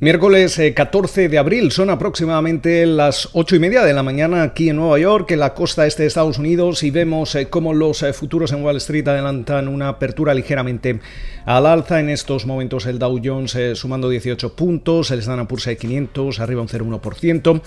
Miércoles 14 eh, de abril, son aproximadamente las 8 y media de la mañana aquí en Nueva York, en la costa este de Estados Unidos, y vemos eh, cómo los eh, futuros en Wall Street adelantan una apertura ligeramente al alza. En estos momentos el Dow Jones sumando 18 puntos, el Standard Poor's 500 arriba un 0,1%.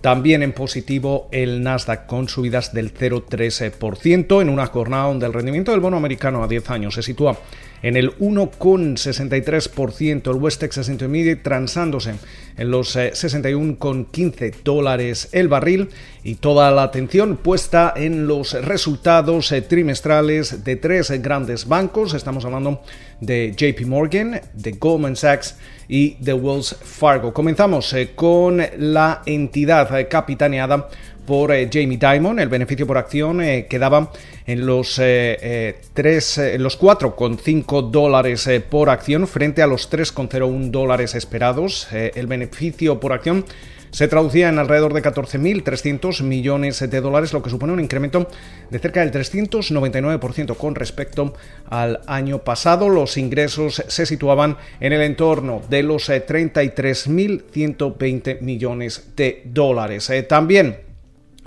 También en positivo el Nasdaq con subidas del 0,13% en una jornada donde el rendimiento del bono americano a 10 años se sitúa en el 1,63%, el West Texas Intermediate transándose en los 61,15 eh, dólares el barril y toda la atención puesta en los resultados eh, trimestrales de tres grandes bancos, estamos hablando de JP Morgan, de Goldman Sachs y de Wells Fargo. Comenzamos eh, con la entidad capitaneada por Jamie Dimon. El beneficio por acción eh, quedaba en los, eh, en los 4,5 dólares por acción frente a los 3,01 dólares esperados. el beneficio por acción se traducía en alrededor de 14.300 millones de dólares, lo que supone un incremento de cerca del 399% con respecto al año pasado. Los ingresos se situaban en el entorno de los 33.120 millones de dólares. también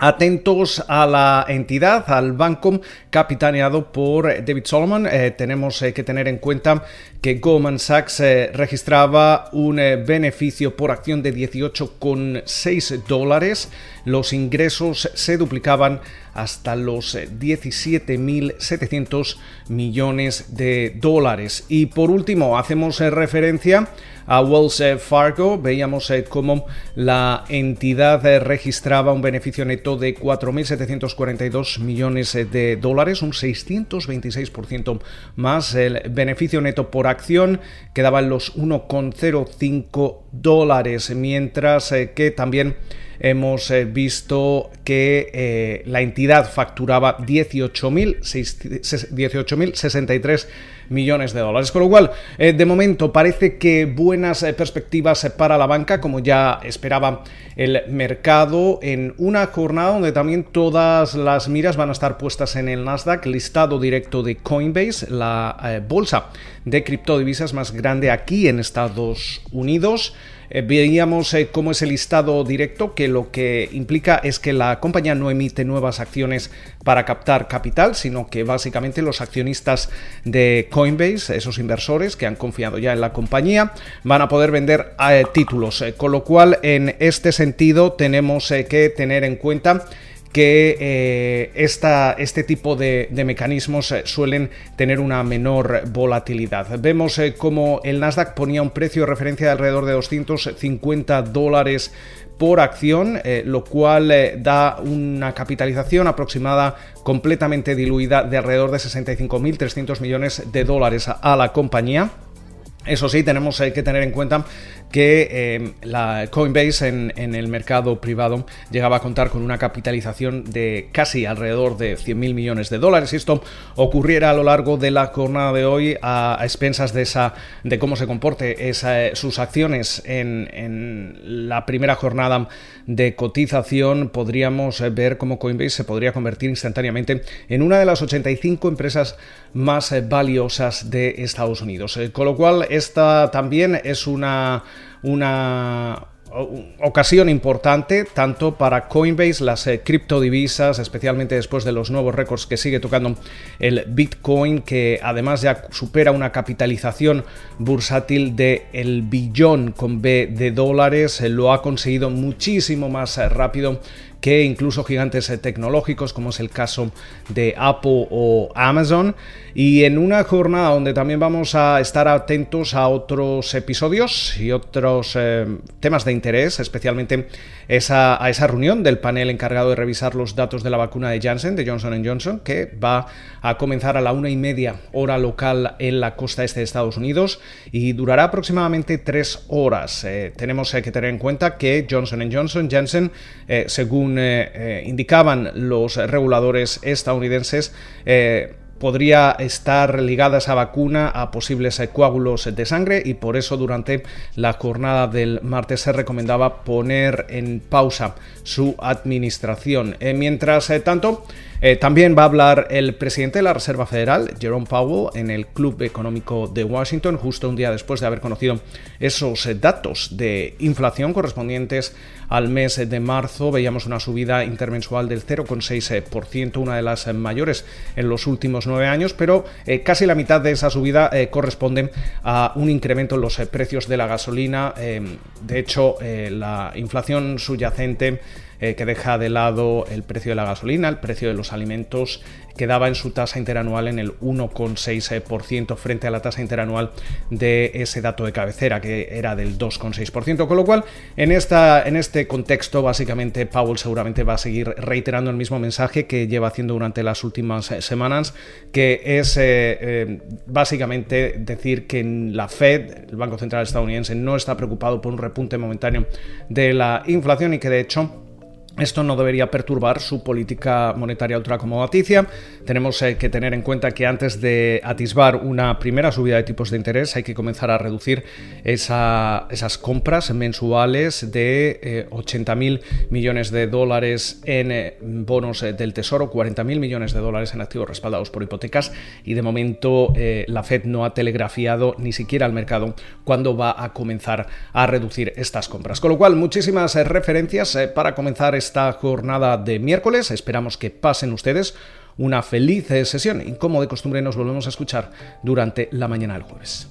Atentos a la entidad, al banco capitaneado por David Solomon. Eh, tenemos eh, que tener en cuenta que Goldman Sachs eh, registraba un beneficio por acción de 18,6 dólares. Los ingresos se duplicaban hasta los 17.700 millones de dólares. Y por último, hacemos referencia a Wells Fargo. Veíamos cómo la entidad registraba un beneficio neto de 4.742 millones eh, de dólares, un 626% más. El beneficio neto por acción quedaba en los 1,05 dólares, mientras que también hemos visto que la entidad facturaba 18.063 millones de dólares. Con lo cual, eh, de momento parece que buenas eh, perspectivas eh, para la banca, como ya esperaba el mercado, en una jornada donde también todas las miras van a estar puestas en el Nasdaq, listado directo de Coinbase, la bolsa de criptodivisas más grande aquí en Estados Unidos. Eh, veíamos eh, cómo es el listado directo, que lo que implica es que la compañía no emite nuevas acciones para captar capital, sino que básicamente los accionistas de Coinbase, esos inversores que han confiado ya en la compañía, van a poder vender eh, títulos. con lo cual, en este sentido, tenemos que tener en cuenta que eh, este tipo de, mecanismos eh, suelen tener una menor volatilidad. Vemos eh, como el Nasdaq ponía un precio de referencia de alrededor de 250 dólares por acción, lo cual da una capitalización aproximada completamente diluida de alrededor de 65.300 millones de dólares a la compañía. Eso sí, tenemos que tener en cuenta que em, la Coinbase en, el mercado privado llegaba a contar con una capitalización de casi alrededor de 100.000 millones de dólares. Esto ocurriera a lo largo de la jornada de hoy a, expensas de, esa, de cómo se comporte sus acciones en, en, la primera jornada de cotización, podríamos ver cómo Coinbase se podría convertir instantáneamente en una de las 85 empresas más valiosas de Estados Unidos. Eh, con lo cual, esta también es una una ocasión importante tanto para Coinbase, las eh, criptodivisas, especialmente después de los nuevos récords que sigue tocando el Bitcoin, que además ya supera una capitalización bursátil de el billón con B de dólares, eh, lo ha conseguido muchísimo más eh, rápido que incluso gigantes tecnológicos como es el caso de Apple o Amazon. Y en una jornada donde también vamos a estar atentos a otros episodios y otros eh, temas de interés, especialmente esa, a esa reunión del panel encargado de revisar los datos de la vacuna de Janssen, de Johnson Johnson, que va a comenzar a la una y media hora local en la costa este de Estados Unidos y durará aproximadamente tres horas. Eh, tenemos eh, que tener en cuenta que Johnson Johnson, Janssen, según indicaban los reguladores estadounidenses, podría estar ligada esa vacuna a posibles coágulos de sangre y por eso durante la jornada del martes se recomendaba poner en pausa su administración. Eh, mientras eh, tanto, Eh, también va a hablar el presidente de la Reserva Federal, Jerome Powell, en el Club Económico de Washington, justo un día después de haber conocido esos eh, datos de inflación correspondientes al mes de marzo. Veíamos una subida intermensual del 0,6%, una de las mayores en los últimos nueve años, pero eh, casi la mitad de esa subida corresponde a un incremento en los precios de la gasolina. de hecho, la inflación subyacente eh, que deja de lado el precio de la gasolina, el precio de los alimentos, quedaba en su tasa interanual en el 1,6% frente a la tasa interanual de ese dato de cabecera, que era del 2,6%. Con lo cual, en, esta, en este contexto, básicamente, Powell seguramente va a seguir reiterando el mismo mensaje que lleva haciendo durante las últimas eh, semanas, que es eh, básicamente decir que la Fed, el Banco Central estadounidense, no está preocupado por un repunte momentáneo de la inflación y que de hecho esto no debería perturbar su política monetaria ultracomodaticia. Tenemos eh, que tener en cuenta que antes de atisbar una primera subida de tipos de interés hay que comenzar a reducir esas compras mensuales de 80.000 eh, millones de dólares en eh, bonos del Tesoro, 40.000 millones de dólares en activos respaldados por hipotecas y de momento la Fed no ha telegrafiado ni siquiera al mercado cuándo va a comenzar a reducir estas compras. Con lo cual, muchísimas referencias para comenzar esta jornada de miércoles. Esperamos que pasen ustedes una feliz sesión y como de costumbre nos volvemos a escuchar durante la mañana del jueves.